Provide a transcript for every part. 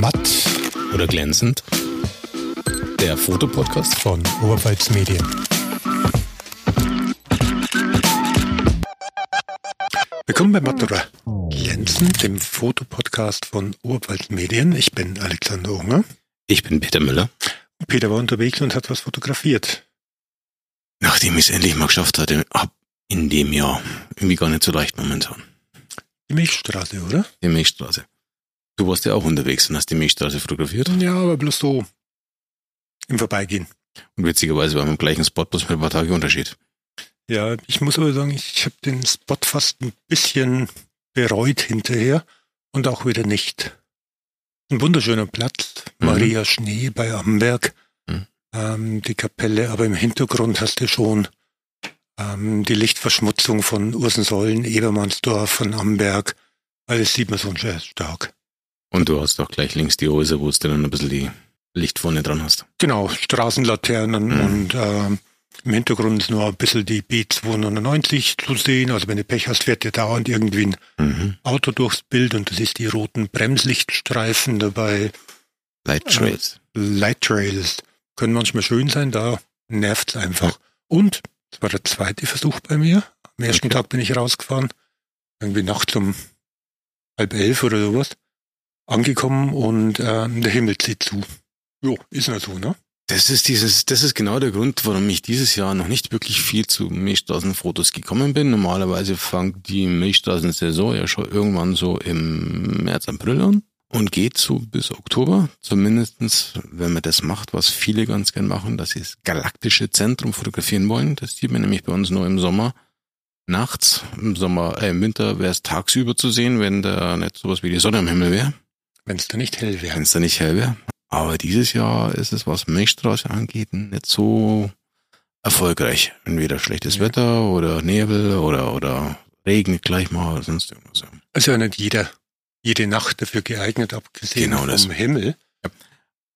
Matt oder glänzend? Der Fotopodcast von Oberpfalz Medien. Willkommen bei Matt oder glänzend, dem Fotopodcast von Oberpfalz Medien. Ich bin Alexander Unger. Ich bin Peter Müller. Peter war unterwegs und hat was fotografiert. Nachdem ich es endlich mal geschafft hatte, ab in dem Jahr irgendwie gar nicht so leicht momentan. Die Milchstraße, oder? Die Milchstraße. Du warst ja auch unterwegs und hast die Milchstraße fotografiert. Ja, aber bloß so im Vorbeigehen. Und witzigerweise waren wir im gleichen Spot, bloß mit ein paar Tage Unterschied. Ja, ich muss aber sagen, ich habe den Spot fast ein bisschen bereut hinterher und auch wieder nicht. Ein wunderschöner Platz, mhm. Maria Schnee bei Amberg, mhm. ähm, die Kapelle, aber im Hintergrund hast du schon ähm, die Lichtverschmutzung von Ursensollen, Ebermannsdorf, von Amberg. Alles sieht man so stark. Und du hast auch gleich links die Häuser, wo du dann ein bisschen die Licht vorne dran hast. Genau, Straßenlaternen mhm. und äh, im Hintergrund ist nur ein bisschen die B299 zu sehen. Also wenn du Pech hast, fährt dir dauernd irgendwie ein mhm. Auto durchs Bild und das ist die roten Bremslichtstreifen dabei. Light Trails. Äh, Light Trails. Können manchmal schön sein, da nervt es einfach. Und, das war der zweite Versuch bei mir. Am ersten okay. Tag bin ich rausgefahren. Irgendwie nachts um halb elf oder sowas angekommen und äh, der Himmel zieht zu. Jo, ist ja so, ne? Das ist dieses, das ist genau der Grund, warum ich dieses Jahr noch nicht wirklich viel zu Milchstraßenfotos gekommen bin. Normalerweise fängt die Milchstraßensaison ja schon irgendwann so im März, April an und geht so bis Oktober. Zumindestens, wenn man das macht, was viele ganz gern machen, dass sie das galaktische Zentrum fotografieren wollen. Das sieht man nämlich bei uns nur im Sommer. Nachts, im Sommer, äh, im Winter wäre es tagsüber zu sehen, wenn da nicht sowas wie die Sonne am Himmel wäre. Wenn es da nicht hell wäre. Wenn es da nicht hell wäre. Aber dieses Jahr ist es, was Milchstraße angeht, nicht so erfolgreich. Entweder schlechtes ja. Wetter oder Nebel oder, oder regnet gleich mal oder sonst irgendwas. Also nicht jeder, jede Nacht dafür geeignet, abgesehen genau vom das. Himmel.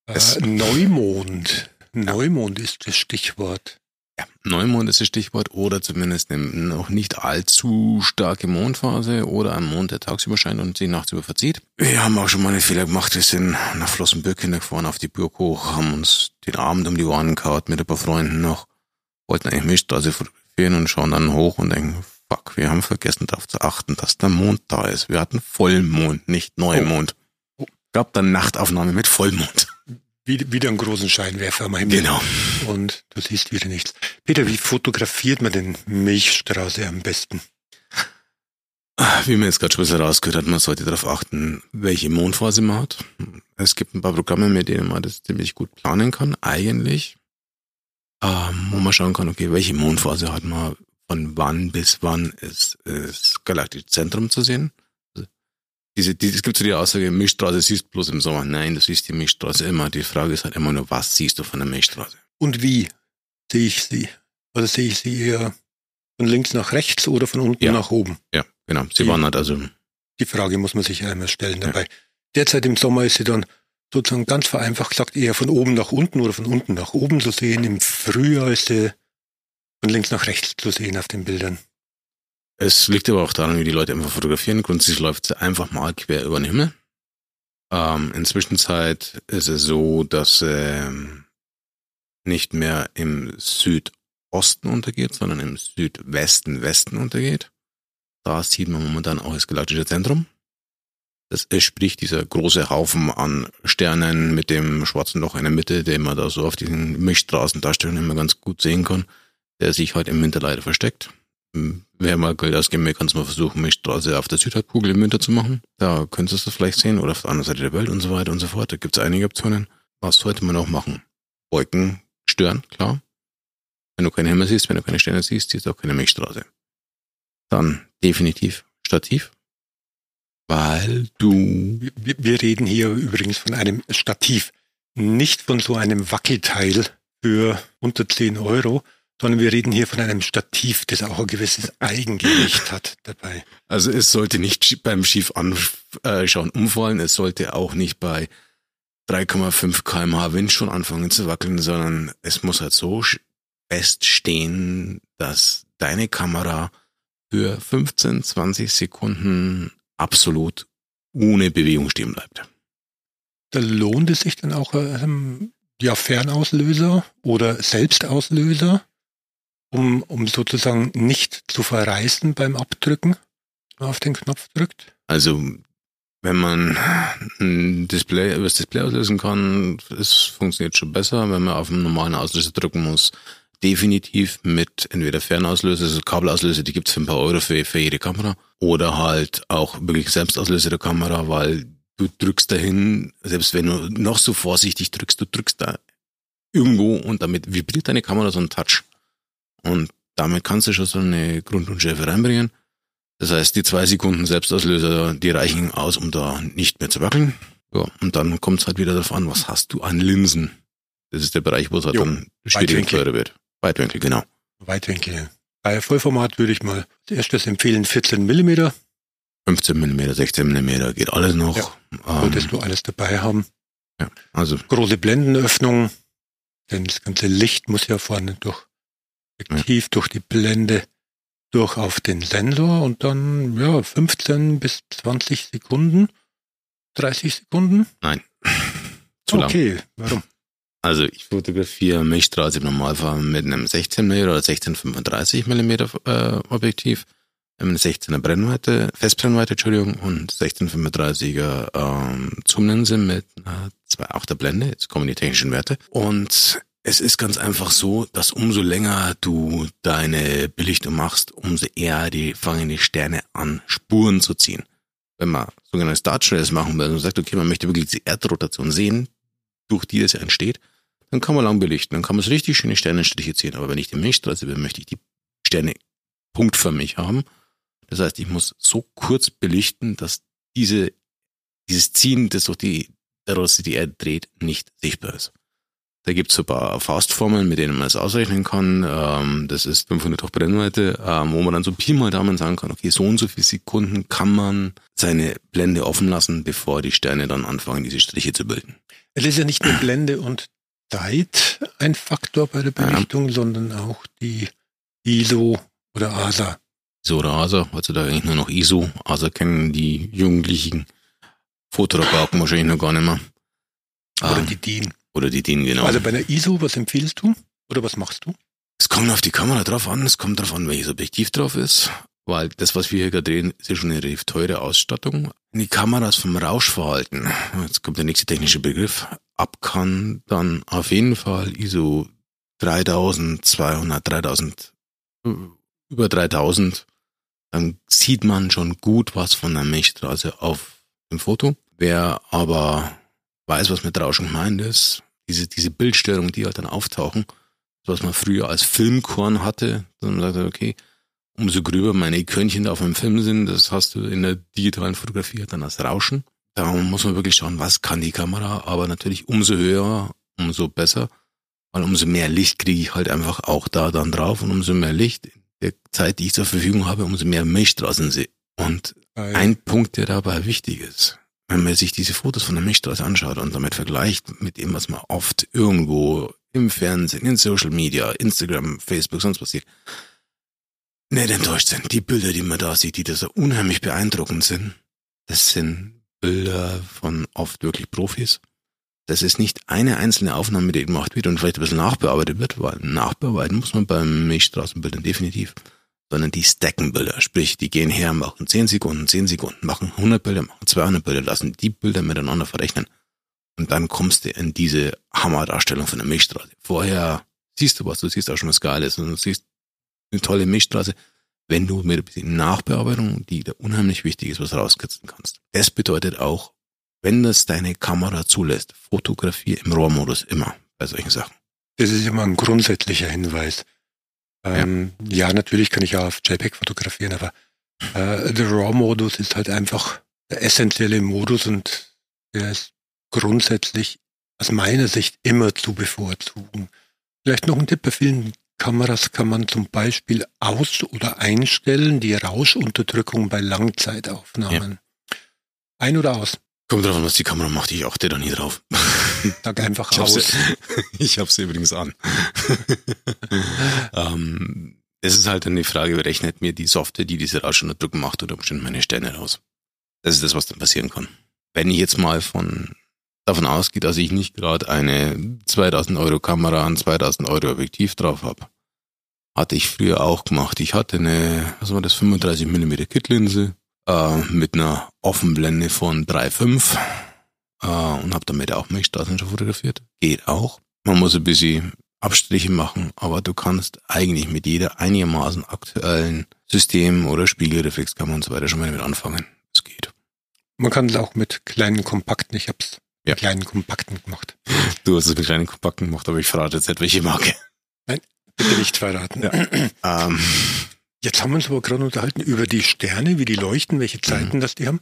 Ja. Äh, Neumond. Neumond ist das Stichwort. Ja, Neumond ist das Stichwort oder zumindest eine noch nicht allzu starke Mondphase oder ein Mond, der tagsüber scheint und sich nachts über verzieht. Wir haben auch schon mal einen Fehler gemacht. Wir sind nach Flossenbürg hingefahren auf die Burg hoch, haben uns den Abend um die Ohren gehauen mit ein paar Freunden noch, wollten eigentlich Milchstraße fotografieren und schauen dann hoch und denken, fuck, wir haben vergessen darauf zu achten, dass der Mond da ist. Wir hatten Vollmond, nicht Neumond. Oh. Gab dann Nachtaufnahme mit Vollmond wieder einen großen Scheinwerfer am Himmel. Genau. Und du siehst wieder nichts. Peter, wie fotografiert man den Milchstraße am besten? Wie man jetzt gerade schon ein bisschen rausgehört hat, man sollte darauf achten, welche Mondphase man hat. Es gibt ein paar Programme, mit denen man das ziemlich gut planen kann, eigentlich. Ähm, wo man schauen kann, okay, welche Mondphase hat man, von wann bis wann ist das galaktische Zentrum zu sehen diese, die, es gibt so die Aussage, Milchstraße siehst du bloß im Sommer. Nein, du siehst die Milchstraße immer. Die Frage ist halt immer nur, was siehst du von der Milchstraße? Und wie sehe ich sie? Oder sehe ich sie eher von links nach rechts oder von unten ja. nach oben? Ja, genau. Sie die, wandert also. Die Frage muss man sich einmal stellen dabei. Ja. Derzeit im Sommer ist sie dann sozusagen ganz vereinfacht gesagt eher von oben nach unten oder von unten nach oben zu sehen. Im Frühjahr ist sie von links nach rechts zu sehen auf den Bildern. Es liegt aber auch daran, wie die Leute einfach fotografieren. Grundsätzlich läuft es einfach mal quer über den Himmel. Ähm, inzwischen ist es so, dass ähm, nicht mehr im Südosten untergeht, sondern im Südwesten Westen untergeht. Da sieht man momentan auch das galaktische Zentrum. Das ist sprich dieser große Haufen an Sternen mit dem schwarzen Loch in der Mitte, den man da so auf diesen Milchstraßendarstellungen immer ganz gut sehen kann, der sich halt im Winter leider versteckt. Wer mal Geld ausgeben will, kann es mal versuchen, Milchstraße auf der Südhalbkugel im Winter zu machen. Da könntest du es vielleicht sehen oder auf der anderen Seite der Welt und so weiter und so fort. Da gibt es einige Optionen. Was sollte man auch machen? Wolken stören, klar. Wenn du keine Himmel siehst, wenn du keine Sterne siehst, siehst du auch keine Milchstraße. Dann definitiv Stativ. Weil du... Wir, wir reden hier übrigens von einem Stativ. Nicht von so einem Wackelteil für unter 10 Euro, sondern wir reden hier von einem Stativ, das auch ein gewisses Eigengewicht hat dabei. Also es sollte nicht beim schief anschauen umfallen, es sollte auch nicht bei 3,5 kmh Wind schon anfangen zu wackeln, sondern es muss halt so feststehen, dass deine Kamera für 15, 20 Sekunden absolut ohne Bewegung stehen bleibt. da lohnt es sich dann auch ähm, ja Fernauslöser oder Selbstauslöser, um, um sozusagen nicht zu verreißen beim Abdrücken, wenn man auf den Knopf drückt? Also wenn man ein Display das Display auslösen kann, es funktioniert schon besser. Wenn man auf einen normalen Auslöser drücken muss, definitiv mit entweder Fernauslöser, also Kabelauslöser, die gibt's für ein paar Euro für, für jede Kamera, oder halt auch wirklich Selbstauslöser der Kamera, weil du drückst dahin, selbst wenn du noch so vorsichtig drückst, du drückst da irgendwo und damit vibriert deine Kamera so ein Touch. Und damit kannst du schon so eine Grundunschärfe reinbringen. Das heißt, die zwei Sekunden Selbstauslöser, die reichen aus, um da nicht mehr zu wackeln. Ja, und dann kommt es halt wieder darauf an, was hast du an Linsen. Das ist der Bereich, wo es halt jo, dann schwierig teurer wird. Weitwinkel, genau. Weitwinkel. Bei Vollformat würde ich mal als erstes empfehlen 14 mm. 15 mm, 16 mm, geht alles noch. Ja, solltest ähm, du alles dabei haben. Ja, also. Große Blendenöffnung, denn das ganze Licht muss ja vorne durch, aktiv ja. durch die Blende durch auf den Sensor und dann, ja, 15 bis 20 Sekunden. 30 Sekunden? Nein. Zu okay, lang. warum? Also ich fotografiere Milchstraße im Normalfall mit einem 16 mm oder 1635 mm äh, Objektiv, einem 16er Brennweite, Festbrennweite, Entschuldigung, und 1635er ähm, Zoomlinse mit einer 2,8er Blende. Jetzt kommen die technischen Werte. Und es ist ganz einfach so, dass umso länger du deine Belichtung machst, umso eher die fangen die Sterne an, Spuren zu ziehen. Wenn man sogenannte Trails machen will und sagt, okay, man möchte wirklich die Erdrotation sehen, durch die das entsteht, dann kann man lang belichten. Dann kann man so richtig schöne Sternenstriche ziehen. Aber wenn ich die Milchstraße will, möchte ich die Sterne punktförmig haben. Das heißt, ich muss so kurz belichten, dass diese, dieses Ziehen, das durch die, daraus die Erde dreht, nicht sichtbar ist. Da gibt's ein paar Faustformeln, mit denen man es ausrechnen kann. Ähm, das ist 500 hoch Brennweite, ähm, wo man dann so Pi mal Daumen sagen kann, okay, so und so viele Sekunden kann man seine Blende offen lassen, bevor die Sterne dann anfangen, diese Striche zu bilden. Es ist ja nicht nur Blende und Zeit ein Faktor bei der Belichtung, ja. sondern auch die ISO oder ASA. ISO oder ASA, heutzutage eigentlich nur noch ISO. ASA kennen die jugendlichen Fotorabauten wahrscheinlich noch gar nicht mehr. Oder ähm, die DIN. Oder die DIN, genau. Also bei der ISO, was empfiehlst du? Oder was machst du? Es kommt auf die Kamera drauf an, es kommt drauf an, welches Objektiv drauf ist. Weil das, was wir hier gerade drehen, ist ja schon eine relativ teure Ausstattung. Die Kameras vom Rauschverhalten, jetzt kommt der nächste technische Begriff, ab kann, dann auf jeden Fall ISO 3200, 3000, über 3000, dann sieht man schon gut was von der Milchstraße auf dem Foto. Wer aber weiß, was mit Rauschen gemeint ist, diese, diese Bildstörungen, die halt dann auftauchen, was man früher als Filmkorn hatte, dann sagt er, okay, umso gröber meine Körnchen da auf einem Film sind, das hast du in der digitalen Fotografie dann als Rauschen. Da muss man wirklich schauen, was kann die Kamera, aber natürlich umso höher, umso besser, weil umso mehr Licht kriege ich halt einfach auch da dann drauf und umso mehr Licht in der Zeit, die ich zur Verfügung habe, umso mehr Milchstraßen sehe. Und ah, ja. ein Punkt, der dabei wichtig ist, wenn man sich diese Fotos von der Milchstraße anschaut und damit vergleicht mit dem, was man oft irgendwo im Fernsehen, in Social Media, Instagram, Facebook, sonst was sieht, nicht enttäuscht sind. Die Bilder, die man da sieht, die da so unheimlich beeindruckend sind, das sind Bilder von oft wirklich Profis. Das ist nicht eine einzelne Aufnahme, die gemacht wird und vielleicht ein bisschen nachbearbeitet wird, weil nachbearbeiten muss man beim Milchstraßenbildern definitiv sondern die stacken Bilder. Sprich, die gehen her, machen 10 Sekunden, 10 Sekunden, machen 100 Bilder, machen 200 Bilder, lassen die Bilder miteinander verrechnen. Und dann kommst du in diese Hammerdarstellung von der Milchstraße. Vorher siehst du was, du siehst auch schon was Geiles und du siehst eine tolle Milchstraße, wenn du mit ein bisschen Nachbearbeitung, die da unheimlich wichtig ist, was rauskitzeln kannst. Das bedeutet auch, wenn das deine Kamera zulässt, Fotografie im RAW-Modus immer bei solchen Sachen. Das ist immer ein grundsätzlicher Hinweis. Ähm, ja. ja. natürlich kann ich auch auf JPEG fotografieren, aber äh, der RAW-Modus ist halt einfach der essentielle Modus und der ist grundsätzlich aus meiner Sicht immer zu bevorzugen. Vielleicht noch ein Tipp, bei vielen Kameras kann man zum Beispiel aus- oder einstellen die Rauschunterdrückung bei Langzeitaufnahmen. Ja. Ein oder aus? Kommt drauf an, was die Kamera macht. Ich achte da nie drauf. Sag einfach ich aus. Hab's, ich habe sie übrigens an. ähm, es ist halt dann die Frage, berechnet mir die Software, die diese Rauschunterdrückung macht, oder bestimmt meine Sterne raus. Das ist das, was dann passieren kann. Wenn ich jetzt mal von davon ausgeht, dass ich nicht gerade eine 2000 Euro Kamera, ein 2000 Euro Objektiv drauf habe. Hatte ich früher auch gemacht. Ich hatte eine, was war das, 35 mm Kit-Linse äh, mit einer Offenblende von 3,5 äh, und habe damit auch Milchstraßen schon fotografiert. Geht auch. Man muss ein bisschen Abstriche machen, aber du kannst eigentlich mit jeder einigermaßen aktuellen System oder Spiegelreflexkamera und so weiter schon mal damit anfangen. Es geht. Man kann es auch mit kleinen Kompakten. Ich hab's ja. mit kleinen Kompakten gemacht. Du hast es mit kleinen Kompakten gemacht, aber ich verrate jetzt nicht, welche Marke. Nein, bitte nicht verraten. Ja. ähm. Jetzt haben wir uns aber gerade unterhalten über die Sterne, wie die leuchten, welche Zeiten mhm. das die haben.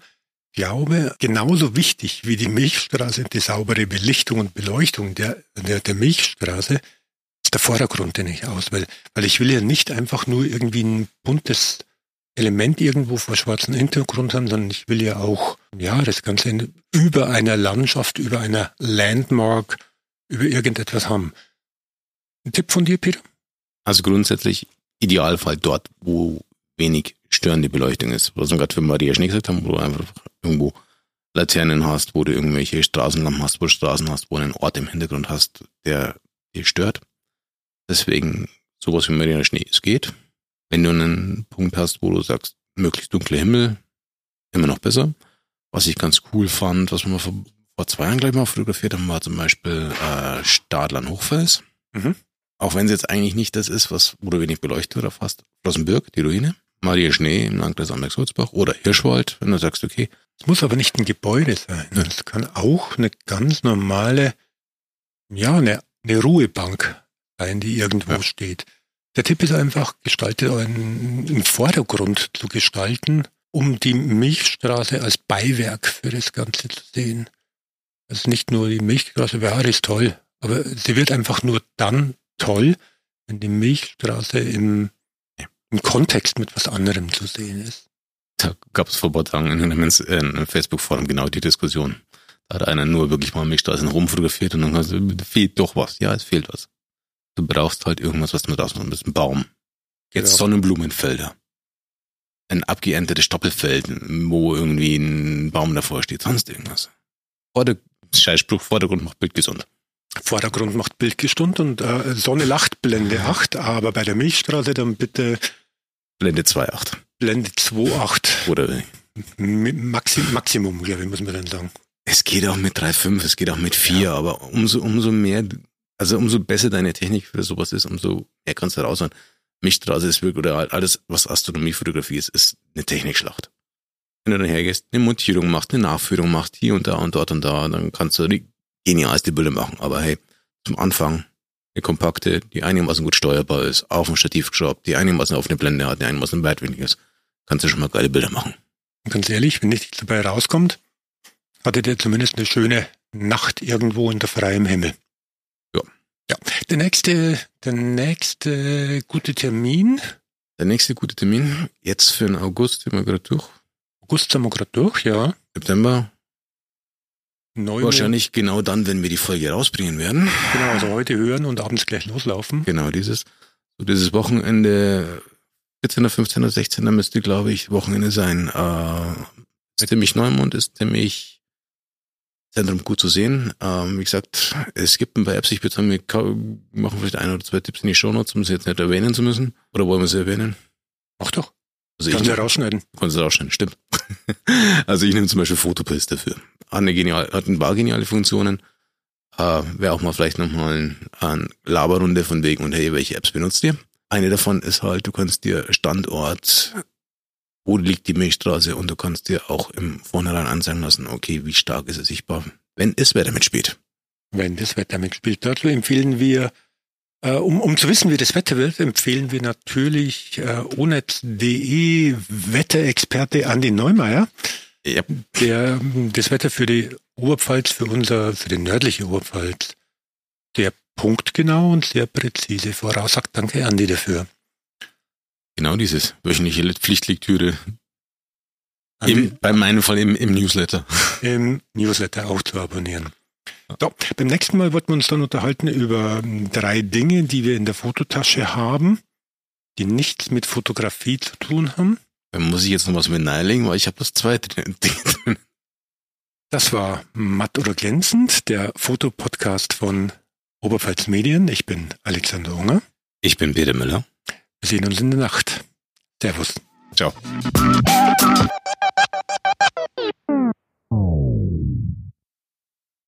Ich glaube, genauso wichtig wie die Milchstraße, die saubere Belichtung und Beleuchtung der, der, der Milchstraße, ist der Vordergrund, den ich auswähle. Weil ich will ja nicht einfach nur irgendwie ein buntes Element irgendwo vor schwarzem Hintergrund haben, sondern ich will ja auch, ja, das Ganze über einer Landschaft, über einer Landmark, über irgendetwas haben. Ein Tipp von dir, Peter? Also grundsätzlich Idealfall dort, wo wenig störende Beleuchtung ist. Was wir gerade für Maria Schnee gesagt haben, wo einfach irgendwo Laternen hast, wo du irgendwelche Straßenlampen hast, wo du Straßen hast, wo du einen Ort im Hintergrund hast, der dir stört. Deswegen sowas wie Maria Schnee, es geht. Wenn du einen Punkt hast, wo du sagst, möglichst dunkler Himmel, immer noch besser. Was ich ganz cool fand, was wir vor, vor zwei Jahren gleich mal fotografiert haben, war zum Beispiel äh, Stadlern Hochfels. Mhm. Auch wenn es jetzt eigentlich nicht das ist, was, wo du wenig Beleuchtung drauf hast. Flossenbürg, die Ruine, Maria Schnee im Landkreis Amberg-Sulzbach oder Hirschwald, wenn du sagst, okay. Es muss aber nicht ein Gebäude sein. Es kann auch eine ganz normale, ja, eine, eine Ruhebank sein, die irgendwo ja. steht. Der Tipp ist einfach, gestalte einen, einen Vordergrund zu gestalten, um die Milchstraße als Beiwerk für das Ganze zu sehen. Also nicht nur die Milchstraße, ja, ist toll, aber sie wird einfach nur dann toll, wenn die Milchstraße im, im Kontext mit was anderem zu sehen ist. Da gab es vor ein paar Tagen in einem, einem Facebook-Forum genau die Diskussion. Da hat einer nur wirklich mal Milchstraßen rumfotografiert und dann hast du, fehlt doch was. Ja, es fehlt was. Du brauchst halt irgendwas, was du draußen hast. Ein Baum. Jetzt genau. Sonnenblumenfelder. Ein abgeerntetes Stoppelfeld, wo irgendwie ein Baum davor steht, sonst irgendwas. Vorder Scheißspruch, Vordergrund macht Bild gesund. Vordergrund macht Bildgestund und äh, Sonne lacht Blende 8, aber bei der Milchstraße dann bitte Blende 2.8. Blende 2.8. Oder Maxim, Maximum, glaube ich, muss man dann sagen. Es geht auch mit 3.5, es geht auch mit 4, ja. aber umso, umso mehr, also umso besser deine Technik für sowas ist, umso mehr kannst du raushauen. Milchstraße ist wirklich, oder alles, was Astronomiefotografie ist, ist eine Technikschlacht. Wenn du dann hergehst, eine Montierung machst, eine Nachführung machst, hier und da und dort und da, dann kannst du die genialste Bilder machen. Aber hey, zum Anfang eine kompakte, die einigermaßen gut steuerbar ist, auf ein Stativ geschraubt, die einigermaßen auf eine Blende hat, die einigermaßen weitwinkel ist, kannst du schon mal geile Bilder machen. ganz ehrlich, wenn nichts dabei rauskommt, hattet ihr zumindest eine schöne Nacht irgendwo unter freiem Himmel. Ja. Ja. Der nächste, der nächste gute Termin. Der nächste gute Termin, jetzt für den August sind wir gerade durch. August sind wir gerade durch, ja. September, Neumond. Wahrscheinlich genau dann, wenn wir die Folge rausbringen werden. Genau, also heute hören und abends gleich loslaufen. Genau, dieses, so dieses Wochenende, 14., 15., 16. müsste, glaube ich, Wochenende sein. Äh, ist ziemlich Neumond, ist ziemlich Zentrum gut zu sehen. Ähm, wie gesagt, es gibt ein paar Apps, ich würde sagen, wir machen vielleicht ein oder zwei Tipps in die Shownotes, um sie jetzt nicht erwähnen zu müssen. Oder wollen wir sie erwähnen? Mach doch. Also Kannst du rausschneiden. Kannst du rausschneiden, stimmt. also ich nehme zum Beispiel Fotopilz dafür. Hat, eine genial, hat ein paar geniale Funktionen. Äh, Wäre auch mal vielleicht nochmal ein, ein Laberrunde von wegen und hey, welche Apps benutzt ihr? Eine davon ist halt, du kannst dir Standort, wo liegt die Milchstraße und du kannst dir auch im Vornherein anzeigen lassen, okay, wie stark ist es sichtbar, wenn das Wetter mitspielt. Wenn das Wetter mitspielt. Dazu empfehlen wir äh, um, um zu wissen, wie das Wetter wird, empfehlen wir natürlich äh, onet.de Wetterexperte Andi Neumeier, ja. der das Wetter für die Oberpfalz, für unser, für die nördliche Oberpfalz sehr punktgenau und sehr präzise voraussagt. Danke Andi dafür. Genau dieses wöchentliche Pflichtlektüre. Im, bei meinem Fall im, im Newsletter. Im Newsletter auch zu abonnieren. So, beim nächsten Mal wollten wir uns dann unterhalten über hm, drei Dinge, die wir in der Fototasche haben, die nichts mit Fotografie zu tun haben. Dann muss ich jetzt noch was mit nahelegen, weil ich habe das zweite Ding drin. Das war Matt oder Glänzend, der Fotopodcast von Oberpfalz Medien. Ich bin Alexander Unger. Ich bin Peter Müller. Wir sehen uns in der Nacht. Servus. Ciao.